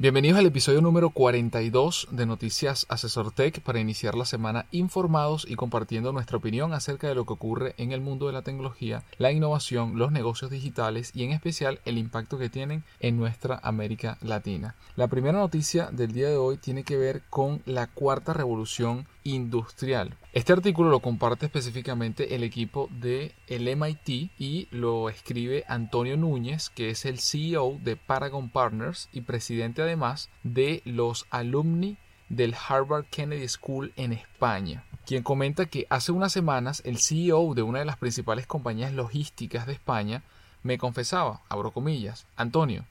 Bienvenidos al episodio número 42 de Noticias Asesor Tech para iniciar la semana informados y compartiendo nuestra opinión acerca de lo que ocurre en el mundo de la tecnología, la innovación, los negocios digitales y en especial el impacto que tienen en nuestra América Latina. La primera noticia del día de hoy tiene que ver con la cuarta revolución industrial. Este artículo lo comparte específicamente el equipo de el MIT y lo escribe Antonio Núñez, que es el CEO de Paragon Partners y presidente además de los alumni del Harvard Kennedy School en España, quien comenta que hace unas semanas el CEO de una de las principales compañías logísticas de España me confesaba, abro comillas, Antonio,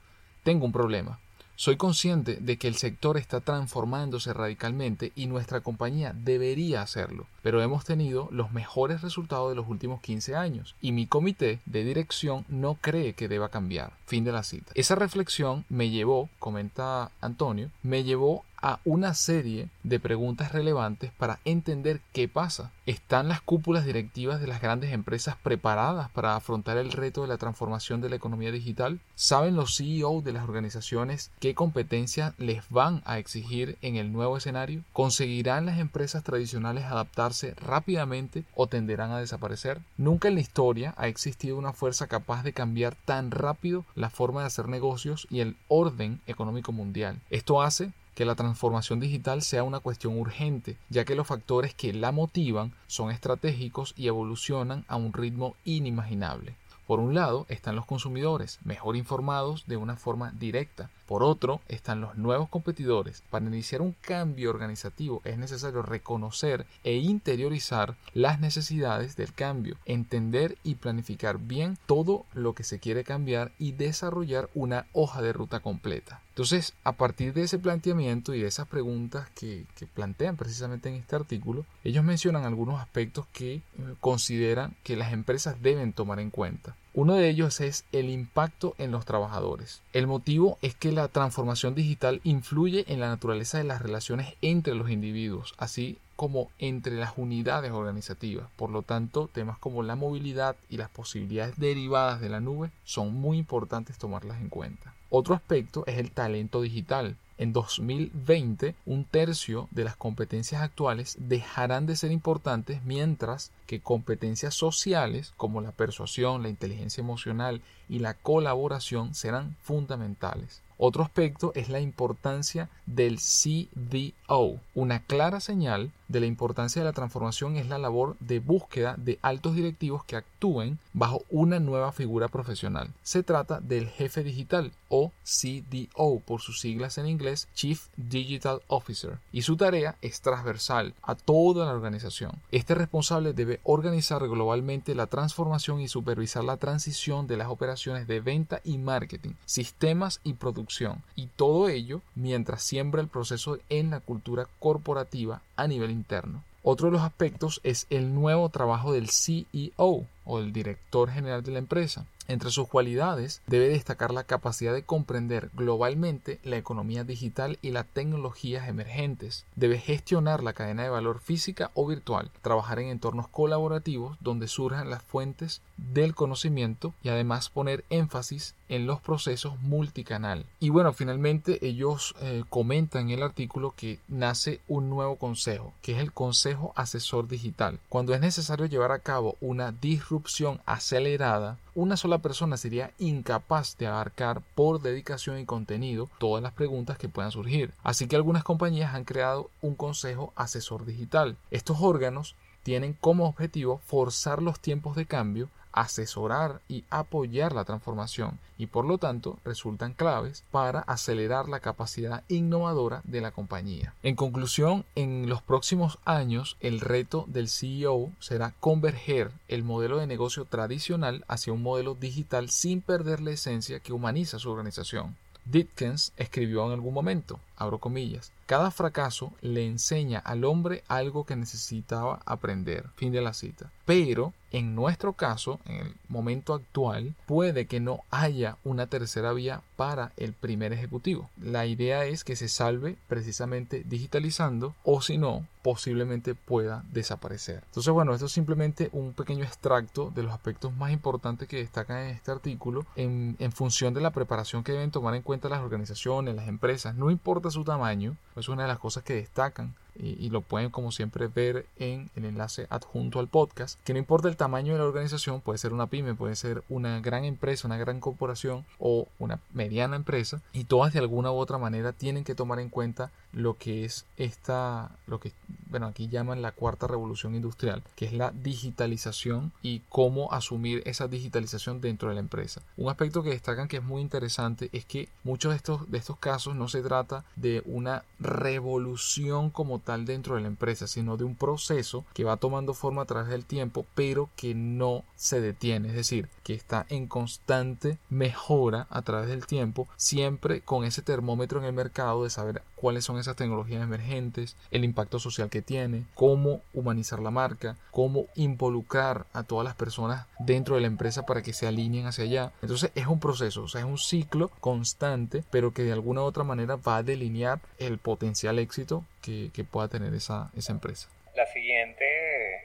tengo un problema. Soy consciente de que el sector está transformándose radicalmente y nuestra compañía debería hacerlo, pero hemos tenido los mejores resultados de los últimos 15 años y mi comité de dirección no cree que deba cambiar. Fin de la cita. Esa reflexión me llevó, comenta Antonio, me llevó a una serie de preguntas relevantes para entender qué pasa. ¿Están las cúpulas directivas de las grandes empresas preparadas para afrontar el reto de la transformación de la economía digital? ¿Saben los CEO de las organizaciones qué competencias les van a exigir en el nuevo escenario? ¿Conseguirán las empresas tradicionales adaptarse rápidamente o tenderán a desaparecer? Nunca en la historia ha existido una fuerza capaz de cambiar tan rápido la forma de hacer negocios y el orden económico mundial. Esto hace que la transformación digital sea una cuestión urgente, ya que los factores que la motivan son estratégicos y evolucionan a un ritmo inimaginable. Por un lado están los consumidores, mejor informados de una forma directa, por otro, están los nuevos competidores. Para iniciar un cambio organizativo es necesario reconocer e interiorizar las necesidades del cambio, entender y planificar bien todo lo que se quiere cambiar y desarrollar una hoja de ruta completa. Entonces, a partir de ese planteamiento y de esas preguntas que, plantean precisamente en este artículo, ellos mencionan algunos aspectos que eh, consideran que las empresas deben tomar en cuenta. Uno de ellos es el impacto en los trabajadores. El motivo es que la transformación digital influye en la naturaleza de las relaciones entre los individuos, así como entre las unidades organizativas. Por lo tanto, temas como la movilidad y las posibilidades derivadas de la nube son muy importantes tomarlas en cuenta. Otro aspecto es el talento digital. En 2020, un tercio de las competencias actuales dejarán de ser importantes mientras que competencias sociales como la persuasión, la inteligencia emocional y la colaboración serán fundamentales. Otro aspecto es la importancia del CDO. Una clara señal de la importancia de la transformación es la labor de búsqueda de altos directivos que actúen bajo una nueva figura profesional. Se trata del jefe digital o CDO por sus siglas en inglés Chief Digital Officer y su tarea es transversal a toda la organización. Este responsable debe organizar globalmente la transformación y supervisar la transición de las operaciones de venta y marketing, sistemas y producción y todo ello mientras siembra el proceso en la cultura corporativa a nivel interno. Otro de los aspectos es el nuevo trabajo del CEO o el director general de la empresa. Entre sus cualidades debe destacar la capacidad de comprender globalmente la economía digital y las tecnologías emergentes. Debe gestionar la cadena de valor física o virtual, trabajar en entornos colaborativos donde surjan las fuentes del conocimiento y además poner énfasis en los procesos multicanal. Y bueno, finalmente ellos eh, comentan en el artículo que nace un nuevo consejo, que es el Consejo Asesor Digital. Cuando es necesario llevar a cabo una disrupción acelerada, una sola persona sería incapaz de abarcar por dedicación y contenido todas las preguntas que puedan surgir. Así que algunas compañías han creado un consejo asesor digital. Estos órganos tienen como objetivo forzar los tiempos de cambio asesorar y apoyar la transformación y por lo tanto resultan claves para acelerar la capacidad innovadora de la compañía. En conclusión, en los próximos años el reto del CEO será converger el modelo de negocio tradicional hacia un modelo digital sin perder la esencia que humaniza su organización. Dickens escribió en algún momento, abro comillas. Cada fracaso le enseña al hombre algo que necesitaba aprender. Fin de la cita. Pero en nuestro caso, en el momento actual, puede que no haya una tercera vía para el primer ejecutivo. La idea es que se salve precisamente digitalizando o si no, posiblemente pueda desaparecer. Entonces, bueno, esto es simplemente un pequeño extracto de los aspectos más importantes que destacan en este artículo en, en función de la preparación que deben tomar en cuenta las organizaciones, las empresas, no importa su tamaño, es una de las cosas que destacan y, lo pueden como siempre ver en el enlace adjunto al podcast, que no importa el tamaño de la organización, puede ser una pyme, puede ser una gran empresa, una gran corporación o una mediana empresa, y todas de alguna u otra manera tienen que tomar en cuenta lo que es esta, lo que, bueno, aquí llaman la cuarta revolución industrial, que es la digitalización y cómo asumir esa digitalización dentro de la empresa. Un aspecto que destacan que es muy interesante es que muchos de estos, de estos casos no se trata de una revolución como tal dentro de la empresa, sino de un proceso que va tomando forma a través del tiempo, pero que no se detiene, es decir, que está en constante mejora a través del tiempo, siempre con ese termómetro en el mercado de saber cuáles son esas tecnologías emergentes, el impacto social que tiene, cómo humanizar la marca, cómo involucrar a todas las personas dentro de la empresa para que se alineen hacia allá. Entonces es un proceso, o sea, es un ciclo constante, pero que de alguna u otra manera va a delinear el potencial éxito que, pueda tener esa, esa empresa. La siguiente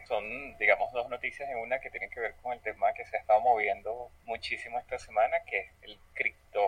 son, digamos, dos noticias en una que tienen que ver con el tema que se ha estado moviendo muchísimo esta semana, que es el cripto,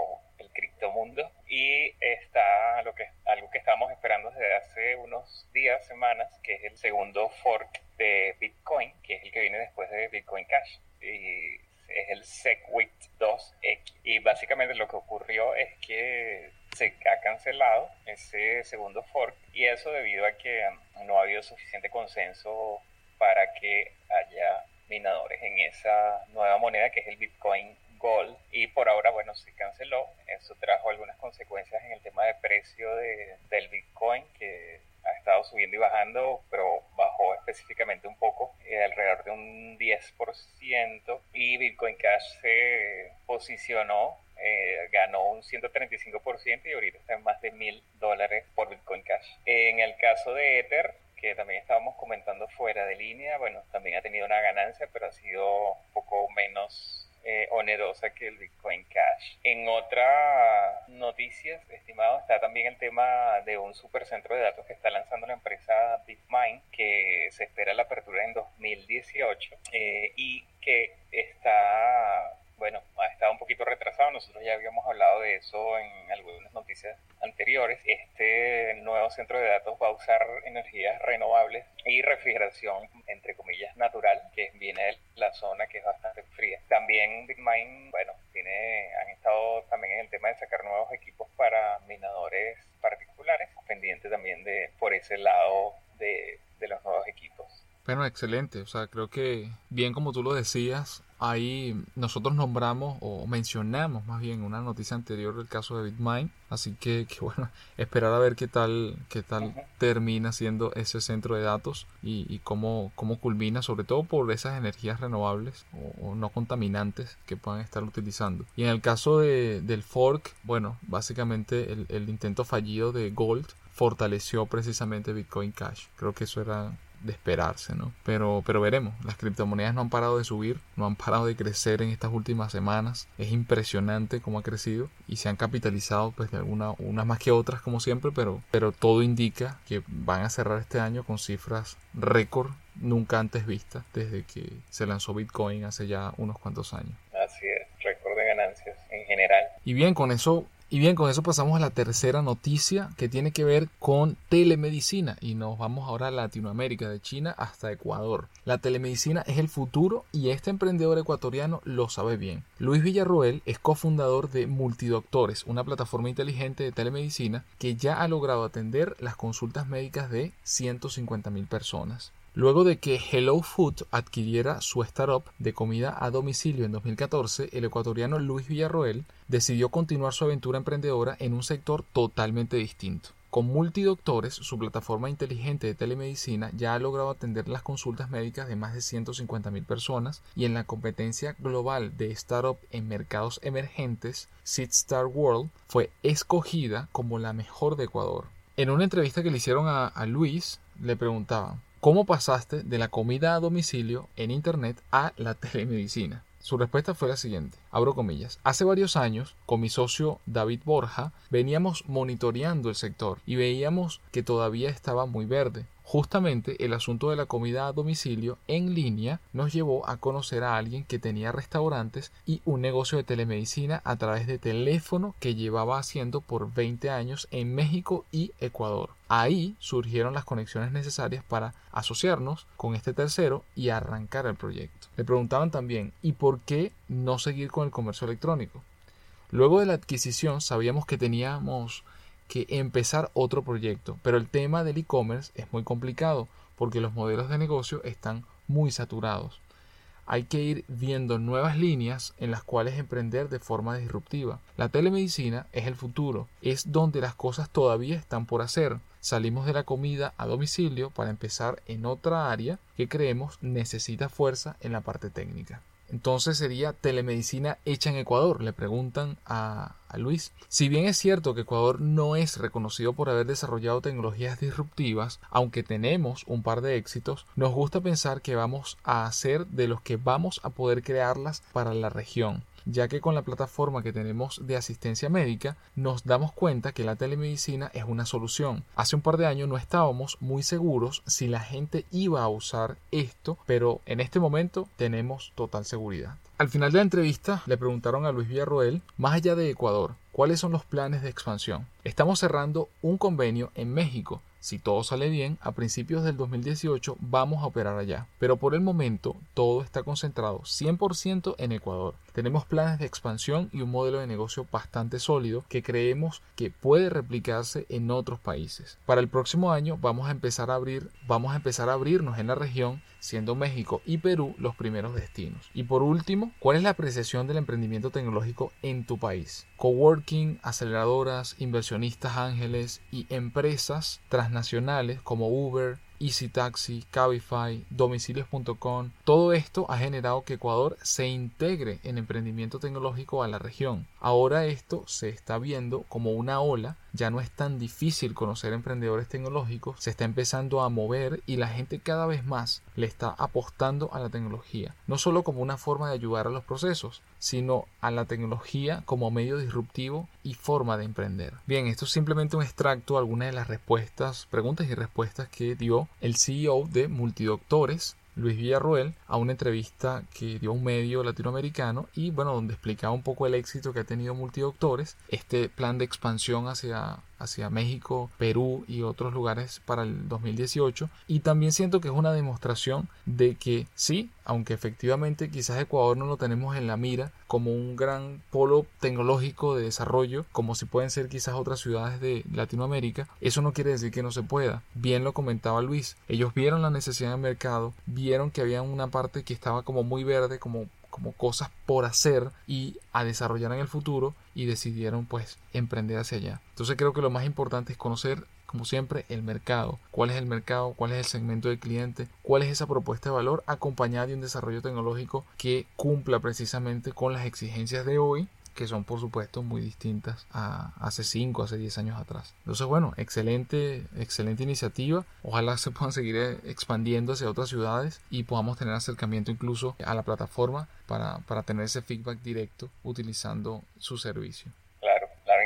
criptomundo. Y está lo que, algo que estábamos esperando desde hace unos días, semanas, que es el segundo fork de Bitcoin, que es el que viene después de Bitcoin Cash. Y es el SegWit 2X. Y básicamente lo que ocurrió es que se ha cancelado ese segundo fork y eso debido a que no ha habido suficiente consenso para que haya minadores en esa nueva moneda que es el Bitcoin Gold y por ahora bueno se canceló eso trajo algunas consecuencias en el tema de precio de, del Bitcoin que ha estado subiendo y bajando pero bajó específicamente un poco eh, alrededor de un 10% y Bitcoin Cash se posicionó eh, ganó un 135% y ahorita está en más de mil dólares por Bitcoin Cash. En el caso de Ether, que también estábamos comentando fuera de línea, bueno, también ha tenido una ganancia, pero ha sido un poco menos eh, onerosa que el Bitcoin Cash. En otras noticias, estimado, está también el tema de un supercentro de datos que está lanzando la empresa BitMine, que se espera la apertura en 2018 eh, y que está bueno, ha estado un poquito retrasado. Nosotros ya habíamos hablado de eso en algunas noticias anteriores. Este nuevo centro de datos va a usar energías renovables y refrigeración, entre comillas, natural, que viene de la zona que es bastante fría. También BitMine, bueno, tiene, han estado también en el tema de sacar nuevos equipos para minadores particulares, pendiente también de por ese lado de, de los nuevos equipos. Bueno, excelente. O sea, creo que bien como tú lo decías, ahí nosotros nombramos o mencionamos más bien una noticia anterior el caso de Bitmine. Así que, bueno, esperar a ver qué tal, qué tal termina siendo ese centro de datos y, cómo, cómo culmina, sobre todo por esas energías renovables o, no contaminantes que puedan estar utilizando. Y en el caso de, del fork, bueno, básicamente el intento fallido de Gold fortaleció precisamente Bitcoin Cash. Creo que eso era de esperarse, ¿no? Pero, pero veremos, las criptomonedas no han parado de subir, no han parado de crecer en estas últimas semanas, es impresionante cómo ha crecido y se han capitalizado pues de alguna, unas más que otras como siempre, pero, pero todo indica que van a cerrar este año con cifras récord nunca antes vistas desde que se lanzó Bitcoin hace ya unos cuantos años. Así es, récord de ganancias en general. Y bien, con eso y bien, con eso pasamos a la tercera noticia que tiene que ver con telemedicina y nos vamos ahora a Latinoamérica, de China hasta Ecuador. La telemedicina es el futuro y este emprendedor ecuatoriano lo sabe bien. Luis Villarroel es cofundador de Multidoctores, una plataforma inteligente de telemedicina que ya ha logrado atender las consultas médicas de 150.000 personas. Luego de que Hello Food adquiriera su startup de comida a domicilio en 2014, el ecuatoriano Luis Villarroel decidió continuar su aventura emprendedora en un sector totalmente distinto. Con Multidoctores, su plataforma inteligente de telemedicina ya ha logrado atender las consultas médicas de más de 150.000 personas y en la competencia global de startup en mercados emergentes, Star World fue escogida como la mejor de Ecuador. En una entrevista que le hicieron a Luis, le preguntaban, ¿cómo pasaste de la comida a domicilio en Internet a la telemedicina? Su respuesta fue la siguiente, abro comillas, hace varios años, con mi socio David Borja, veníamos monitoreando el sector y veíamos que todavía estaba muy verde. Justamente el asunto de la comida a domicilio en línea nos llevó a conocer a alguien que tenía restaurantes y un negocio de telemedicina a través de teléfono que llevaba haciendo por 20 años en México y Ecuador. Ahí surgieron las conexiones necesarias para asociarnos con este tercero y arrancar el proyecto. Le preguntaban también, ¿y por qué no seguir con el comercio electrónico? Luego de la adquisición sabíamos que teníamos que empezar otro proyecto. Pero el tema del e-commerce es muy complicado porque los modelos de negocio están muy saturados. Hay que ir viendo nuevas líneas en las cuales emprender de forma disruptiva. La telemedicina es el futuro, es donde las cosas todavía están por hacer. Salimos de la comida a domicilio para empezar en otra área que creemos necesita fuerza en la parte técnica. Entonces sería telemedicina hecha en Ecuador, le preguntan a, Luis. Si bien es cierto que Ecuador no es reconocido por haber desarrollado tecnologías disruptivas, aunque tenemos un par de éxitos, nos gusta pensar que vamos a ser de los que vamos a poder crearlas para la región ya que con la plataforma que tenemos de asistencia médica nos damos cuenta que la telemedicina es una solución. Hace un par de años no estábamos muy seguros si la gente iba a usar esto, pero en este momento tenemos total seguridad. Al final de la entrevista le preguntaron a Luis Villarroel, más allá de Ecuador, ¿cuáles son los planes de expansión? Estamos cerrando un convenio en México si todo sale bien, a principios del 2018 vamos a operar allá. Pero por el momento todo está concentrado 100% en Ecuador. Tenemos planes de expansión y un modelo de negocio bastante sólido que creemos que puede replicarse en otros países. Para el próximo año vamos a empezar a abrir, vamos a empezar a abrirnos en la región siendo México y Perú los primeros destinos. Y por último, ¿cuál es la apreciación del emprendimiento tecnológico en tu país? Coworking, aceleradoras, inversionistas ángeles y empresas transnacionales como Uber, Easy Taxi, Cabify, domicilios.com, todo esto ha generado que Ecuador se integre en emprendimiento tecnológico a la región. Ahora esto se está viendo como una ola, ya no es tan difícil conocer emprendedores tecnológicos, se está empezando a mover y la gente cada vez más le está apostando a la tecnología, no solo como una forma de ayudar a los procesos, sino a la tecnología como medio disruptivo y forma de emprender. Bien, esto es simplemente un extracto de algunas de las respuestas, preguntas y respuestas que dio el CEO de Multidoctores, Luis Villarroel, a una entrevista que dio un medio latinoamericano y bueno, donde explicaba un poco el éxito que ha tenido Multidoctores, este plan de expansión hacia hacia México, Perú y otros lugares para el 2018 y también siento que es una demostración de que sí, aunque efectivamente quizás Ecuador no lo tenemos en la mira como un gran polo tecnológico de desarrollo como si pueden ser quizás otras ciudades de Latinoamérica, eso no quiere decir que no se pueda. Bien lo comentaba Luis, ellos vieron la necesidad del mercado, vieron que había una parte que estaba como muy verde, como como cosas por hacer y a desarrollar en el futuro y decidieron pues emprender hacia allá. Entonces creo que lo más importante es conocer como siempre el mercado, cuál es el mercado, cuál es el segmento del cliente, cuál es esa propuesta de valor acompañada de un desarrollo tecnológico que cumpla precisamente con las exigencias de hoy que son por supuesto muy distintas a hace 5, hace 10 años atrás. Entonces, bueno, excelente, excelente iniciativa. Ojalá se puedan seguir eh, expandiendo hacia otras ciudades y podamos tener acercamiento incluso a la plataforma para, para tener ese feedback directo utilizando su servicio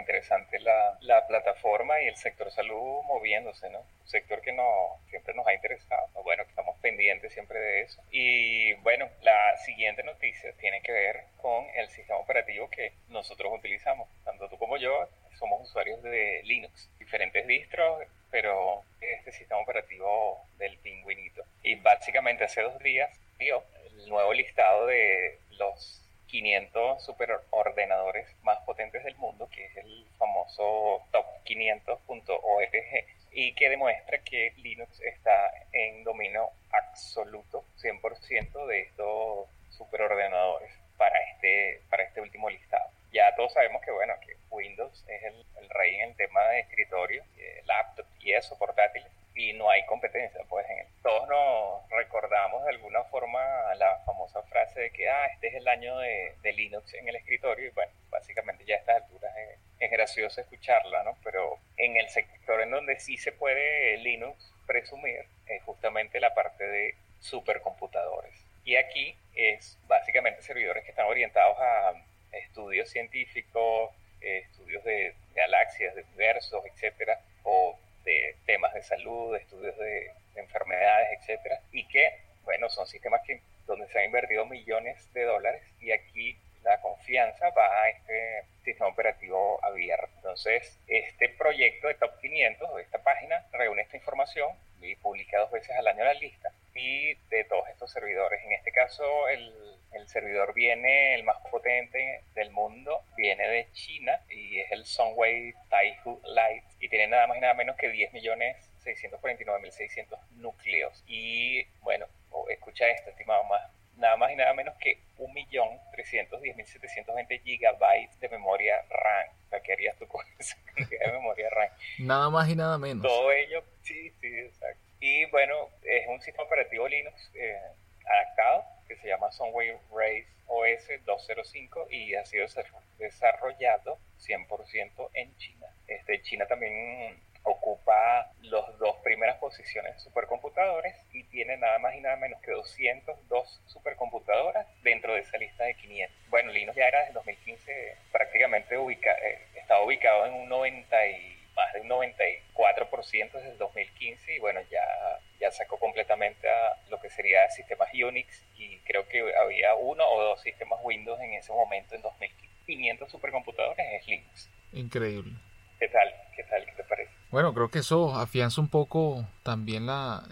interesante la, la, plataforma y el sector salud moviéndose, ¿no? Un sector que no, siempre nos ha interesado, bueno, estamos pendientes siempre de eso. Y bueno, la siguiente noticia tiene que ver con el sistema operativo que nosotros utilizamos. Tanto tú como yo somos usuarios de Linux, diferentes distros, pero este sistema operativo del pingüinito. Y básicamente hace dos días dio el nuevo listado de los 500 superordenadores más potentes del mundo, que es el famoso top 500.org, y que demuestra que Linux está en dominio absoluto, 100% de estos superordenadores para este, para este último listado. Ya todos sabemos que, bueno, que Windows es el, rey en el tema de escritorio, laptop y eso, portátiles, y no hay competencia. Pues en todos nos recordamos de alguna forma la famosa frase de que, ah, este es el año de, Linux en el escritorio, y bueno, básicamente ya a estas alturas es gracioso escucharla, ¿no? Pero en el sector en donde sí se puede Linux presumir es justamente la parte de supercomputadores. Y aquí es básicamente servidores que están orientados a estudios científicos, eh, estudios de galaxias, de universos, etcétera, o de temas de salud, estudios de, enfermedades, etcétera, y que, bueno, son sistemas que, donde se han invertido millones de dólares y aquí la confianza va a este sistema operativo abierto. Entonces, este proyecto de Top 500, esta página, reúne esta información y publica dos veces al año la lista y de todos estos servidores. En este caso, el, el servidor viene, el más potente del mundo, viene de China y es el Sunway Taihu Lite y tiene nada más y nada menos que 10 millones 649.600 núcleos. Y bueno, escucha esto, estimado más, nada más y nada menos que 1.310.720 gigabytes de memoria RAM. ¿qué harías tú con esa cantidad de memoria RAM? Nada más y nada menos. Todo ello, sí, sí, exacto. Y bueno, es un sistema operativo Linux eh, adaptado que se llama Sunway Race OS 205 y ha sido desarrollado 100% en China. Este, China también ocupa las dos primeras posiciones de supercomputadores y tiene nada más y nada menos que 202 supercomputadoras dentro de esa lista de 500. Bueno, Linux ya era desde 2015 prácticamente ubica, eh, estaba ubicado en un 90 y más de un 94% desde el 2015 y bueno, ya, ya sacó completamente a lo que sería sistemas Unix y creo que había uno o dos sistemas Windows en ese momento en 2015. 500 supercomputadores es Linux. Increíble. ¿Qué tal? ¿Qué tal? ¿Qué te parece? Bueno, creo que eso afianza un poco también la,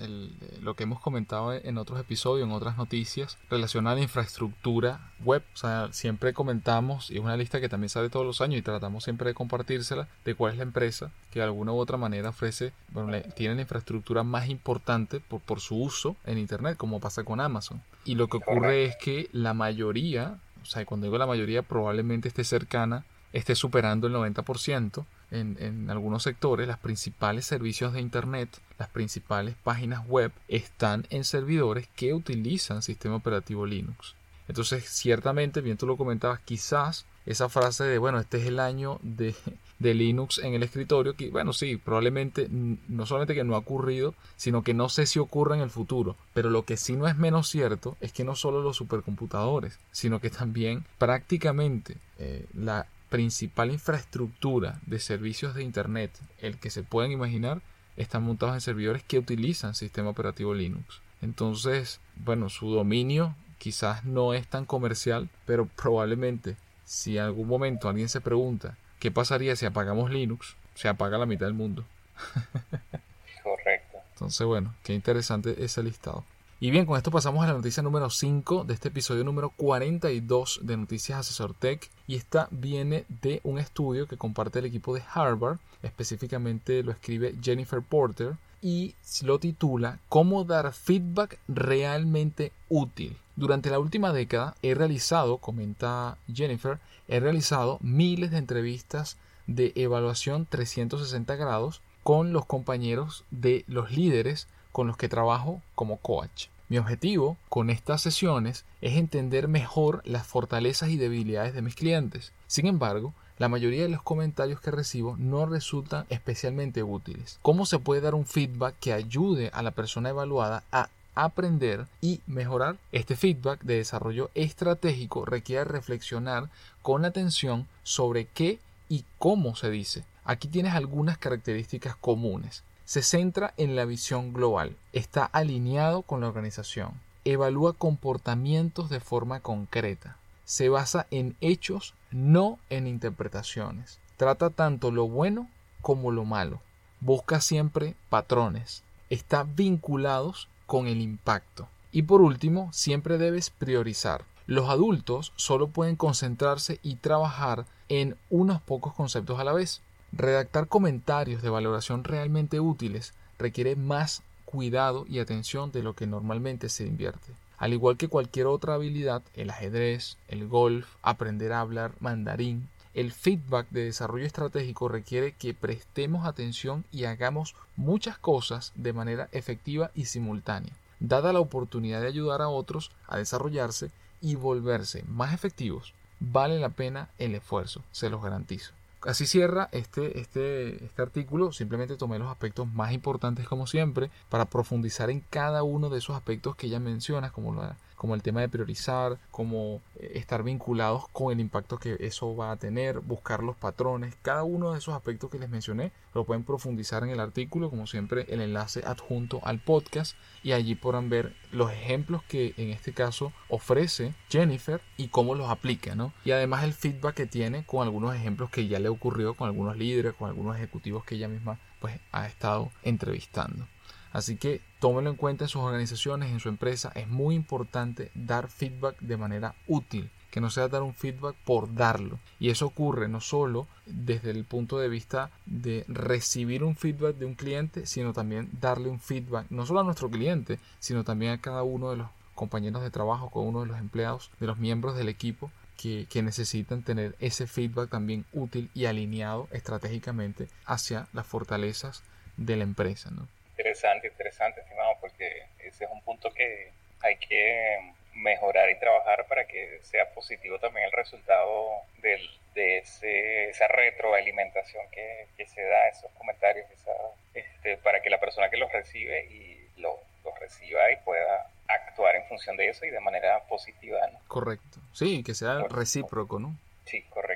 lo que hemos comentado en otros episodios, en otras noticias, relacionado a la infraestructura web. O sea, siempre comentamos, y es una lista que también sale todos los años y tratamos siempre de compartírsela, de cuál es la empresa que de alguna u otra manera ofrece, bueno, tiene la infraestructura más importante por, por su uso en Internet, como pasa con Amazon. Y lo que ocurre es que la mayoría, o sea, cuando digo la mayoría, probablemente esté cercana, esté superando el 90%, en, algunos sectores, los principales servicios de Internet, las principales páginas web están en servidores que utilizan sistema operativo Linux. Entonces, ciertamente, bien tú lo comentabas, quizás esa frase de, bueno, este es el año de, de, Linux en el escritorio, que, bueno, sí, probablemente no solamente que no ha ocurrido, sino que no sé si ocurra en el futuro. Pero lo que sí no es menos cierto es que no solo los supercomputadores, sino que también prácticamente eh, la principal infraestructura de servicios de Internet, el que se pueden imaginar, están montados en servidores que utilizan sistema operativo Linux. Entonces, bueno, su dominio quizás no es tan comercial, pero probablemente si en algún momento alguien se pregunta qué pasaría si apagamos Linux, se apaga la mitad del mundo. Correcto. Entonces, bueno, qué interesante ese listado. Y bien, con esto pasamos a la noticia número 5 de este episodio número 42 de Noticias Asesor Tech. Y esta viene de un estudio que comparte el equipo de Harvard, específicamente lo escribe Jennifer Porter, y lo titula Cómo dar feedback realmente útil. Durante la última década he realizado, comenta Jennifer, he realizado miles de entrevistas de evaluación 360 grados con los compañeros de los líderes con los que trabajo como coach. Mi objetivo con estas sesiones es entender mejor las fortalezas y debilidades de mis clientes. Sin embargo, la mayoría de los comentarios que recibo no resultan especialmente útiles. ¿Cómo se puede dar un feedback que ayude a la persona evaluada a aprender y mejorar? Este feedback de desarrollo estratégico requiere reflexionar con atención sobre qué y cómo se dice. Aquí tienes algunas características comunes se centra en la visión global, está alineado con la organización, evalúa comportamientos de forma concreta, se basa en hechos, no en interpretaciones, trata tanto lo bueno como lo malo, busca siempre patrones, está vinculados con el impacto. Y por último, siempre debes priorizar. Los adultos solo pueden concentrarse y trabajar en unos pocos conceptos a la vez. Redactar comentarios de valoración realmente útiles requiere más cuidado y atención de lo que normalmente se invierte. Al igual que cualquier otra habilidad, el ajedrez, el golf, aprender a hablar mandarín, el feedback de desarrollo estratégico requiere que prestemos atención y hagamos muchas cosas de manera efectiva y simultánea. Dada la oportunidad de ayudar a otros a desarrollarse y volverse más efectivos, vale la pena el esfuerzo, se los garantizo. Así cierra este, este, este artículo. Simplemente tomé los aspectos más importantes como siempre para profundizar en cada uno de esos aspectos que ella menciona, como la, como el tema de priorizar, como eh, estar vinculados con el impacto que eso va a tener, buscar los patrones, cada uno de esos aspectos que les mencioné lo pueden profundizar en el artículo, como siempre el enlace adjunto al podcast y allí podrán ver los ejemplos que en este caso ofrece Jennifer y cómo los aplica, ¿no? Y además el feedback que tiene con algunos ejemplos que ya le ocurrió con algunos líderes, con algunos ejecutivos que ella misma pues ha estado entrevistando. Así que tómenlo en cuenta en sus organizaciones, en su empresa. Es muy importante dar feedback de manera útil, que no sea dar un feedback por darlo. Y eso ocurre no solo desde el punto de vista de recibir un feedback de un cliente, sino también darle un feedback no solo a nuestro cliente, sino también a cada uno de los compañeros de trabajo, cada uno de los empleados, de los miembros del equipo que, que, necesitan tener ese feedback también útil y alineado estratégicamente hacia las fortalezas de la empresa. ¿no? Interesante, interesante, estimado, porque ese es un punto que hay que mejorar y trabajar para que sea positivo también el resultado del, de ese, esa retroalimentación que, que, se da, esos comentarios, esa, este, para que la persona que los recibe y los lo reciba y pueda actuar en función de eso y de manera positiva. ¿no? Correcto. Sí, que sea recíproco, ¿no? Sí, correcto.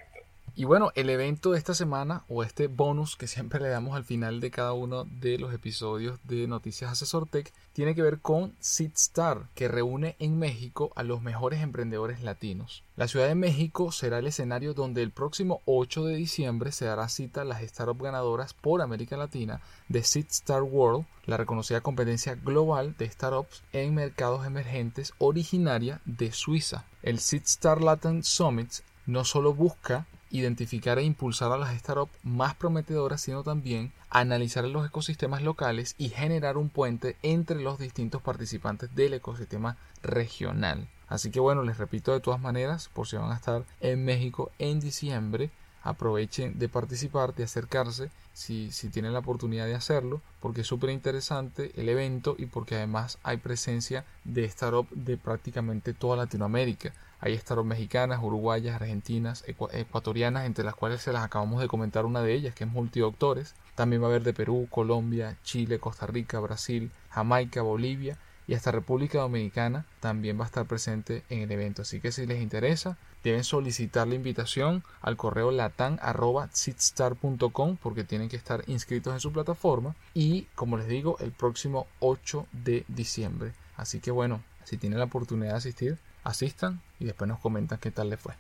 Y bueno, el evento de esta semana o este bonus que siempre le damos al final de cada uno de los episodios de Noticias Asesor Tech tiene que ver con SeedStar, que reúne en México a los mejores emprendedores latinos. La Ciudad de México será el escenario donde el próximo 8 de diciembre se dará cita a las startups ganadoras por América Latina de SeedStar World, la reconocida competencia global de startups en mercados emergentes originaria de Suiza. El SeedStar Latin Summit no solo busca identificar e impulsar a las startups más prometedoras, sino también analizar los ecosistemas locales y generar un puente entre los distintos participantes del ecosistema regional. Así que bueno, les repito de todas maneras, por si van a estar en México en diciembre, aprovechen de participar, de acercarse, si, si tienen la oportunidad de hacerlo, porque es súper interesante el evento y porque además hay presencia de startups de prácticamente toda Latinoamérica. Hay startups mexicanas, uruguayas, argentinas, ecuatorianas, entre las cuales se las acabamos de comentar una de ellas, que es Multidoctores. También va a haber de Perú, Colombia, Chile, Costa Rica, Brasil, Jamaica, Bolivia y hasta República Dominicana también va a estar presente en el evento. Así que si les interesa, deben solicitar la invitación al correo latan.sitstar.com porque tienen que estar inscritos en su plataforma y como les digo el próximo 8 de diciembre. Así que bueno, si tienen la oportunidad de asistir, asistan y después nos comentan qué tal les fue.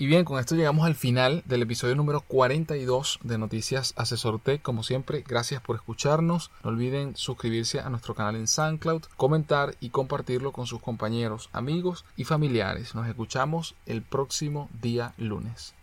Y bien, con esto llegamos al final del episodio número 42 de Noticias Asesor Tech. Como siempre, gracias por escucharnos. No olviden suscribirse a nuestro canal en SoundCloud, comentar y compartirlo con sus compañeros, amigos y familiares. Nos escuchamos el próximo día lunes.